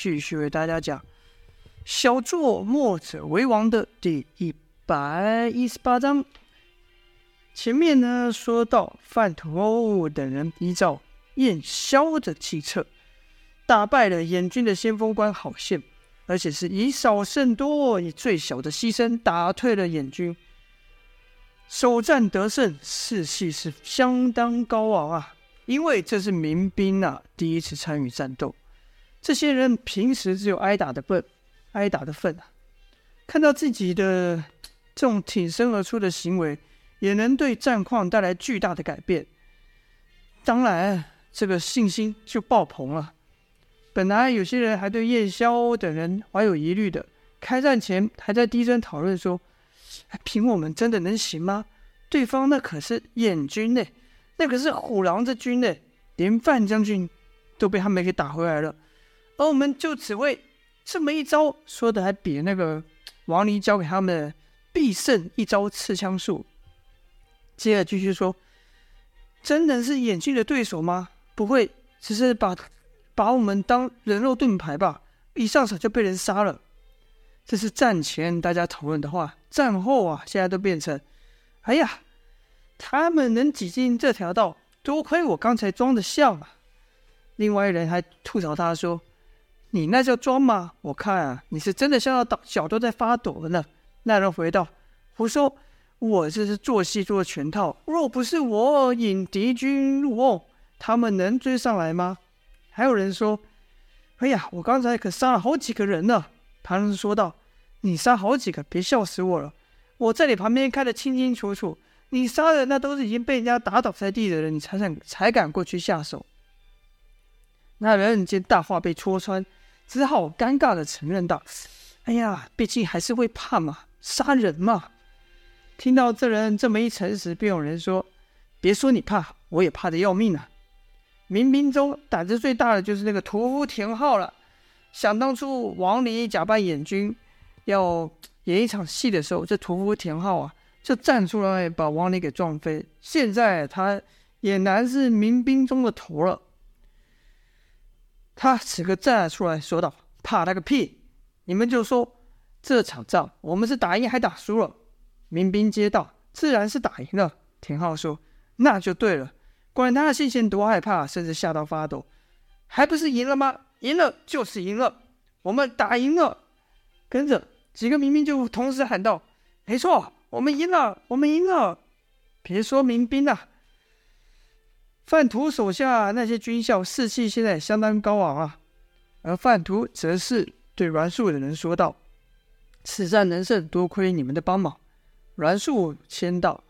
继续为大家讲“小作末者为王”的第一百一十八章。前面呢说到，范图等人依照燕萧的计策，打败了燕军的先锋官郝宪，而且是以少胜多，以最小的牺牲打退了燕军，首战得胜，士气是相当高昂啊！因为这是民兵啊第一次参与战斗。这些人平时只有挨打的份，挨打的份啊！看到自己的这种挺身而出的行为，也能对战况带来巨大的改变。当然，这个信心就爆棚了。本来有些人还对燕萧等人怀有疑虑的，开战前还在低声讨论说：“凭我们真的能行吗？对方那可是燕军呢，那可是虎狼之军呢，连范将军都被他们给打回来了。”而我们就只为这么一招，说的还比那个王离教给他们必胜一招刺枪术。接着继续说，真的是燕军的对手吗？不会只是把把我们当人肉盾牌吧？一上场就被人杀了。这是战前大家讨论的话，战后啊，现在都变成，哎呀，他们能挤进这条道，多亏我刚才装的像啊。另外一人还吐槽他说。你那叫装吗？我看啊，你是真的吓到脚都在发抖了呢。那人回道：“胡说，我这是做戏做的全套。若不是我引敌军入瓮，他们能追上来吗？”还有人说：“哎呀，我刚才可杀了好几个人呢。”旁人说道：“你杀好几个，别笑死我了。我在你旁边看得清清楚楚，你杀的那都是已经被人家打倒在地的人，你才敢才敢过去下手。”那人见大话被戳穿。只好尴尬的承认道：“哎呀，毕竟还是会怕嘛，杀人嘛。”听到这人这么一诚实，便有人说：“别说你怕，我也怕的要命啊！”民兵中胆子最大的就是那个屠夫田浩了。想当初王离假扮燕军要演一场戏的时候，这屠夫田浩啊就站出来把王离给撞飞。现在他俨然是民兵中的头了。他此刻站了出来说道：“怕他个屁！你们就说这场仗我们是打赢还打输了？”民兵接道：“自然是打赢了。”田浩说：“那就对了，管他的信心多害怕，甚至吓到发抖，还不是赢了吗？赢了就是赢了，我们打赢了。”跟着几个民兵就同时喊道：“没错，我们赢了，我们赢了！”别说民兵了。范图手下那些军校士气现在相当高昂啊，而范图则是对阮树的人说道：“此战能胜，多亏你们的帮忙。”阮树谦道：“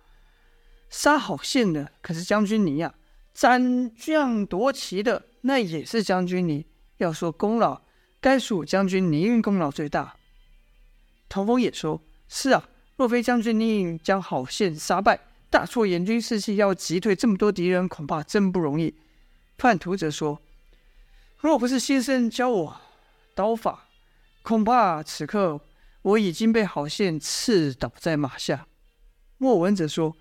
杀好线的可是将军你呀，斩将夺旗的那也是将军你。要说功劳，该属将军您功劳最大。”童风也说：“是啊，若非将军您将郝宪杀败。”大挫燕军士气，要击退这么多敌人，恐怕真不容易。范图则说：“若不是先生教我刀法，恐怕此刻我已经被郝宪刺倒在马下。”莫文则说：“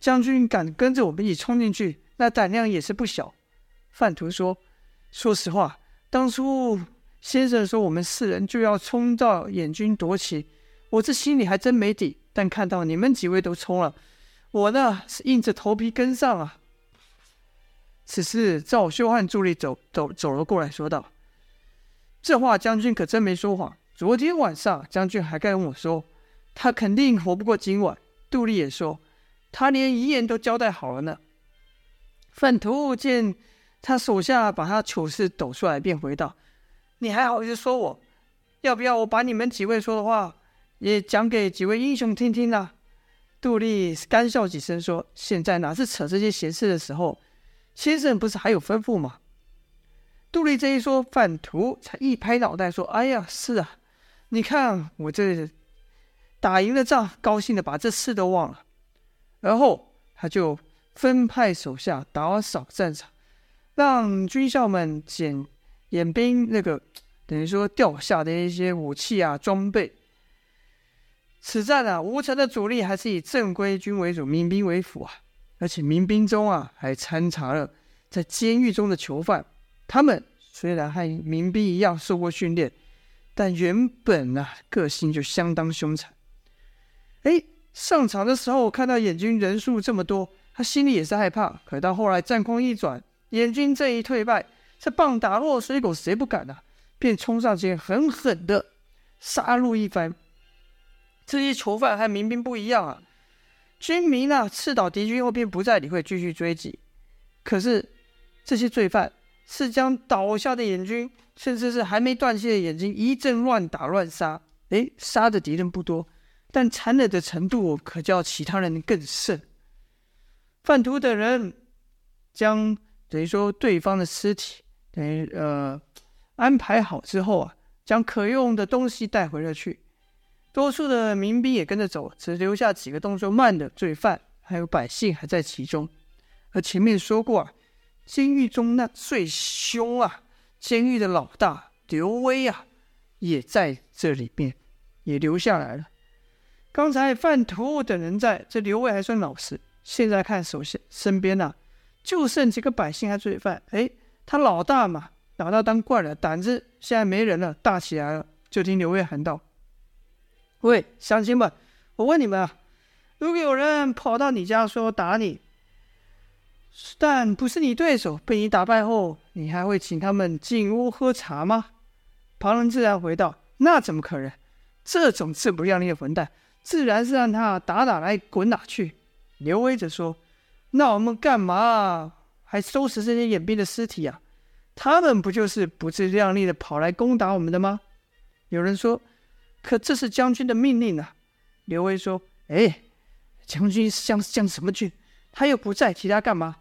将军敢跟着我们一起冲进去，那胆量也是不小。”范图说：“说实话，当初先生说我们四人就要冲到燕军夺旗，我这心里还真没底。但看到你们几位都冲了。”我呢是硬着头皮跟上啊。此时赵修汉助理走走走了过来，说道：“这话将军可真没说谎。昨天晚上将军还跟我说，他肯定活不过今晚。”杜丽也说：“他连遗言都交代好了呢。”范图见他手下把他糗事抖出来，便回道：“你还好意思说我？要不要我把你们几位说的话也讲给几位英雄听听呢？”杜丽干笑几声说：“现在哪是扯这些闲事的时候？先生不是还有吩咐吗？”杜丽这一说，范图才一拍脑袋说：“哎呀，是啊，你看我这打赢了仗，高兴的把这事都忘了。”然后他就分派手下打扫战场，让军校们捡 演兵那个等于说掉下的一些武器啊装备。此战啊，吴城的主力还是以正规军为主，民兵为辅啊。而且民兵中啊，还掺杂了在监狱中的囚犯，他们虽然和民兵一样受过训练，但原本啊个性就相当凶残。哎，上场的时候看到眼军人数这么多，他心里也是害怕。可到后来战况一转，眼军这一退败，这棒打落水狗，谁不敢啊？便冲上前狠狠的杀戮一番。这些囚犯和民兵不一样啊，军民啊刺倒敌军后便不再理会，继续追击。可是这些罪犯是将倒下的眼军，甚至是还没断气的眼睛一阵乱打乱杀。诶，杀的敌人不多。但残忍的程度可叫其他人更甚。贩毒等人将等于说对方的尸体等于呃安排好之后啊，将可用的东西带回了去。多数的民兵也跟着走，只留下几个动作慢的罪犯，还有百姓还在其中。而前面说过啊，监狱中那最凶啊，监狱的老大刘威啊，也在这里面，也留下来了。刚才范图等人在，这刘威还算老实。现在看手下身边呐、啊，就剩几个百姓和罪犯。哎，他老大嘛，老大当惯了，胆子现在没人了，大起来了。就听刘威喊道：“喂，乡亲们，我问你们啊，如果有人跑到你家说打你，但不是你对手，被你打败后，你还会请他们进屋喝茶吗？”旁人自然回道：“那怎么可能？这种自不量力的混蛋！”自然是让他打哪来滚哪去。刘威则说：“那我们干嘛还收拾这些眼兵的尸体啊？他们不就是不自量力的跑来攻打我们的吗？”有人说：“可这是将军的命令啊。”刘威说：“哎，将军将将什么军？他又不在，提他干嘛？”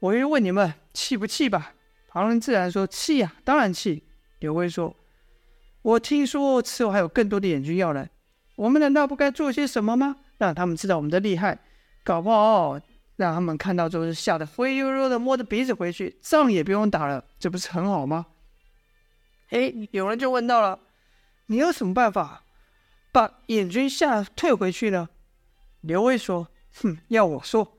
我又问你们气不气吧？旁人自然说：“气呀，当然气。”刘威说：“我听说此后还有更多的眼军要来。”我们难道不该做些什么吗？让他们知道我们的厉害，搞不好让他们看到之后吓得灰溜溜的摸着鼻子回去，仗也不用打了，这不是很好吗？哎，有人就问到了，你有什么办法把眼军吓退回去呢？刘威说：“哼，要我说，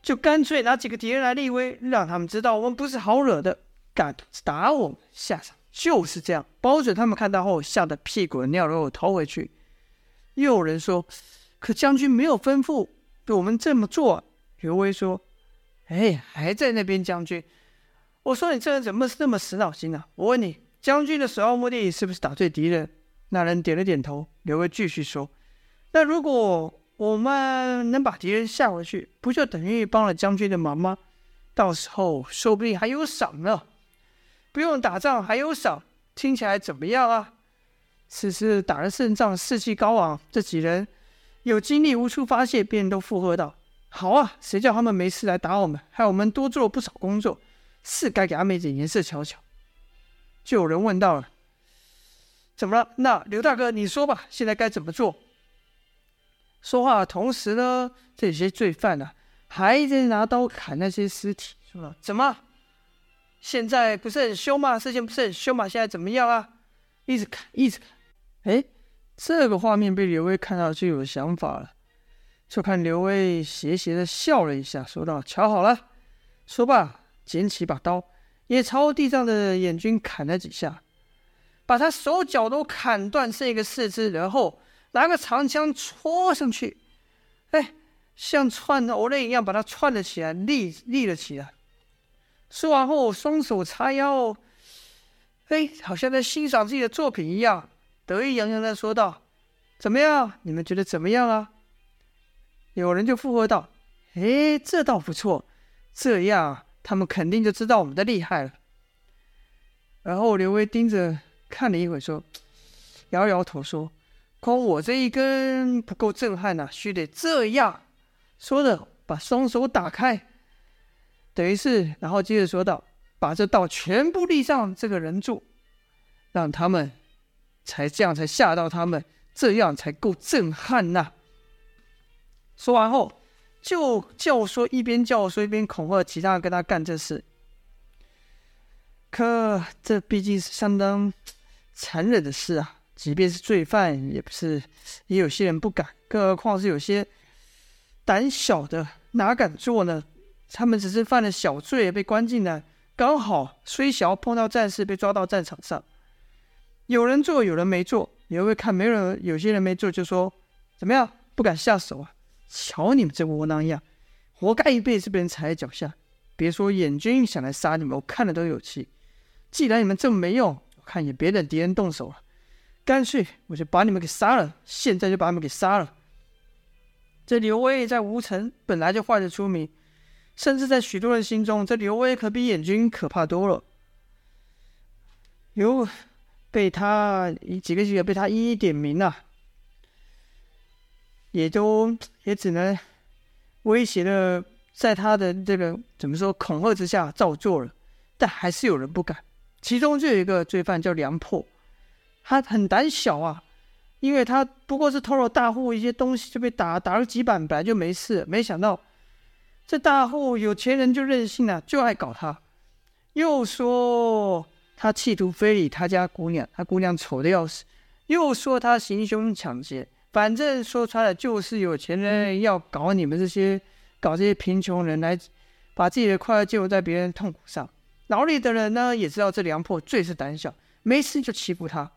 就干脆拿几个敌人来立威，让他们知道我们不是好惹的，敢打我们，下场。”就是这样，包准他们看到后吓得屁滚尿流逃回去。又有人说：“可将军没有吩咐对我们这么做。”刘威说：“哎，还在那边，将军。我说你这人怎么这么死脑筋呢、啊？我问你，将军的首要目的是不是打退敌人？”那人点了点头。刘威继续说：“那如果我们能把敌人吓回去，不就等于帮了将军的忙吗？到时候说不定还有赏呢。”不用打仗还有赏，听起来怎么样啊？此时打了胜仗，士气高昂，这几人有精力无处发泄，便都附和道：“好啊，谁叫他们没事来打我们，害我们多做了不少工作，是该给他们一点颜色瞧瞧。”就有人问到了：“怎么了？那刘大哥，你说吧，现在该怎么做？”说话的同时呢，这些罪犯呢、啊，还在拿刀砍那些尸体，说了：“怎么？”现在不是很凶吗？事情不是很凶吗？现在怎么样啊？一直砍，一直砍。哎，这个画面被刘威看到就有想法了。就看刘威斜斜的笑了一下，说道：“瞧好了。”说罢，捡起把刀，也朝地上的眼军砍了几下，把他手脚都砍断，剩一个四肢，然后拿个长枪戳上去，哎，像串藕类一样把他串了起来，立立了起来。说完后，双手叉腰，哎，好像在欣赏自己的作品一样，得意洋洋地说道：“怎么样？你们觉得怎么样啊？”有人就附和道：“哎，这倒不错，这样他们肯定就知道我们的厉害了。”然后刘威盯着看了一会，说：“摇摇头说，光我这一根不够震撼呐、须得这样。”说着，把双手打开。等于是，然后接着说道：“把这道全部立上这个人柱，让他们才这样才吓到他们，这样才够震撼呐、”说完后，就教唆一边教唆一边恐吓其他人跟他干这事。可这毕竟是相当残忍的事啊！即便是罪犯，也不是也有些人不敢，更何况是有些胆小的，哪敢做呢？他们只是犯了小罪，被关进来，刚好虽小碰到战士被抓到战场上，有人做，有人没做。你会不会看没人，有些人没做，就说：“怎么样，不敢下手啊？瞧你们这窝囊样，活该一辈子被人踩在脚下。别说眼军想来杀你们，我看了都有气。既然你们这么没用，我看也别等敌人动手了，干脆我就把你们给杀了。现在就把你们给杀了。”这刘威在吴城本来就坏得出名。甚至在许多人心中，这刘威可比眼军可怕多了。有被他几个几个被他一一点名了，也都也只能威胁的，在他的这个怎么说恐吓之下照做了。但还是有人不敢，其中就有一个罪犯叫梁破，他很胆小啊，因为他不过是偷了大户一些东西就被打打了几板，本来就没事，没想到。这大户有钱人就任性了，啊，就爱搞他。又说他企图非礼他家姑娘，他姑娘丑的要死。又说他行凶抢劫，反正说穿了就是有钱人要搞你们这些，搞这些贫穷人来把自己的快乐建立在别人痛苦上。牢里的人呢也知道这梁破最是胆小，没事就欺负他。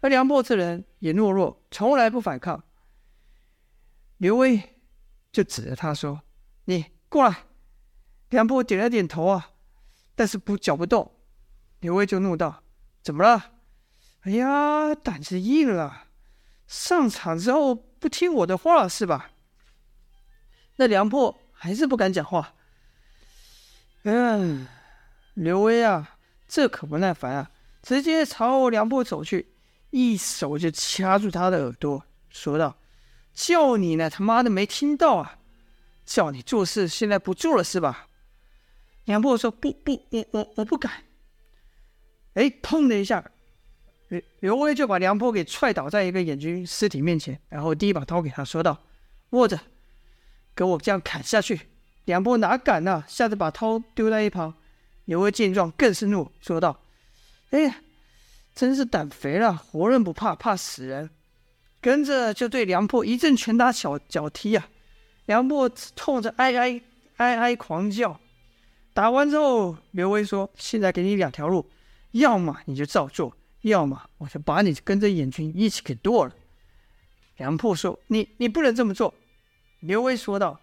而梁破这人也懦弱，从来不反抗。刘威就指着他说：“你。”过来，梁破点了点头啊，但是不脚不动。刘威就怒道：“怎么了？哎呀，胆子硬了，上场之后不听我的话是吧？”那梁破还是不敢讲话。嗯，刘威啊，这可不耐烦啊，直接朝梁破走去，一手就掐住他的耳朵，说道：“叫你呢，他妈的没听到啊！”叫你做事，现在不做了是吧？梁破说：“不不，我我我不敢。”哎，砰的一下，刘刘威就把梁破给踹倒在一个眼军尸体面前，然后递一把刀给他，说道：“握着，给我这样砍下去。”梁破哪敢呢、吓得把刀丢在一旁。刘威见状更是怒，说道：“哎呀，真是胆肥了，活人不怕，怕死人。”跟着就对梁破一阵拳打脚脚踢啊。梁破痛着哀哀哀哀狂叫，打完之后，刘威说：“现在给你两条路，要么你就照做，要么我就把你跟着眼军一起给剁了。”梁破说：“你你不能这么做。”刘威说道：“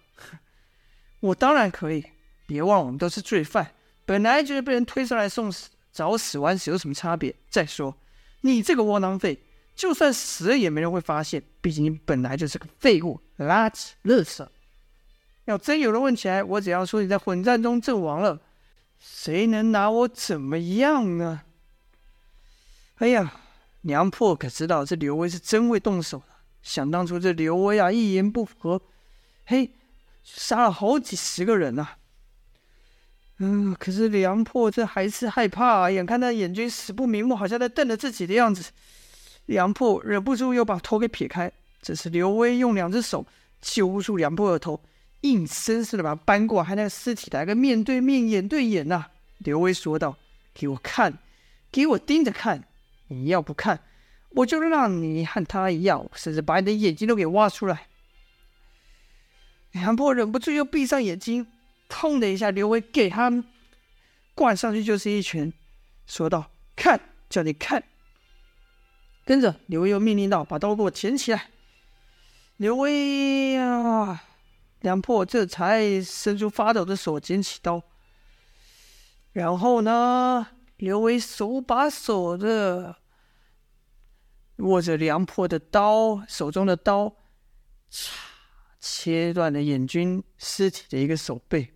我当然可以，别忘了我们都是罪犯，本来就是被人推上来送死，早死晚死有什么差别？再说，你这个窝囊废，就算死了也没人会发现，毕竟你本来就是个废物、垃圾、垃圾。”要真有人问起来，我只要说你在混战中阵亡了，谁能拿我怎么样呢？哎呀，梁破可知道这刘威是真会动手的。想当初这刘威啊，一言不合，嘿，杀了好几十个人呐、嗯，可是梁破这还是害怕啊，眼看那眼睛死不瞑目，好像在瞪着自己的样子，梁破忍不住又把头给撇开。这时刘威用两只手揪住梁破的头。硬生生的把他搬过来，还那尸体来个面对面、眼对眼呐、刘威说道：“给我看，给我盯着看！你要不看，我就让你和他一样，甚至把你的眼睛都给挖出来。”梁破忍不住又闭上眼睛，砰的一下，刘威给他灌上去就是一拳，说道：“看，叫你看！”跟着刘威又命令道：“把刀给我捡起来！”刘威呀！梁破这才伸出发抖的手捡起刀，然后呢，刘威手把手的握着梁破的刀，手中的刀，嚓，切断了燕军尸体的一个手背。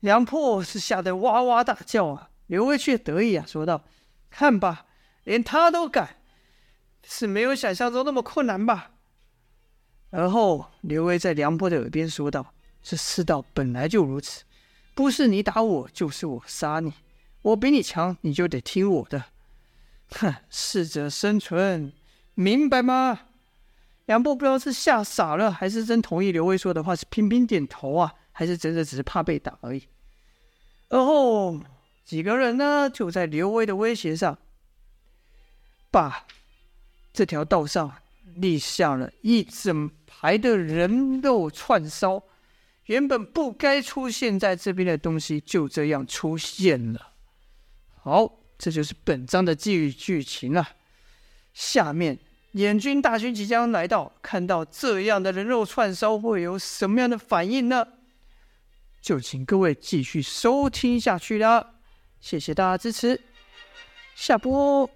梁破是吓得哇哇大叫啊，刘威却得意啊，说道：“看吧，连他都敢，是没有想象中那么困难吧？”而后，刘威在梁破的耳边说道：“这世道本来就如此，不是你打我，就是我杀你。我比你强，你就得听我的。哼，适者生存，明白吗？”梁破不知道是吓傻了，还是真同意刘威说的话，是频频点头啊，还是真的只是怕被打而已。而后，几个人呢，就在刘威的威胁上，把这条道上立下了一整排的人肉串烧，原本不该出现在这边的东西就这样出现了。好，这就是本章的剧剧情了。下面燕军大军即将来到，看到这样的人肉串烧会有什么样的反应呢？就请各位继续收听下去啦。谢谢大家支持，下播。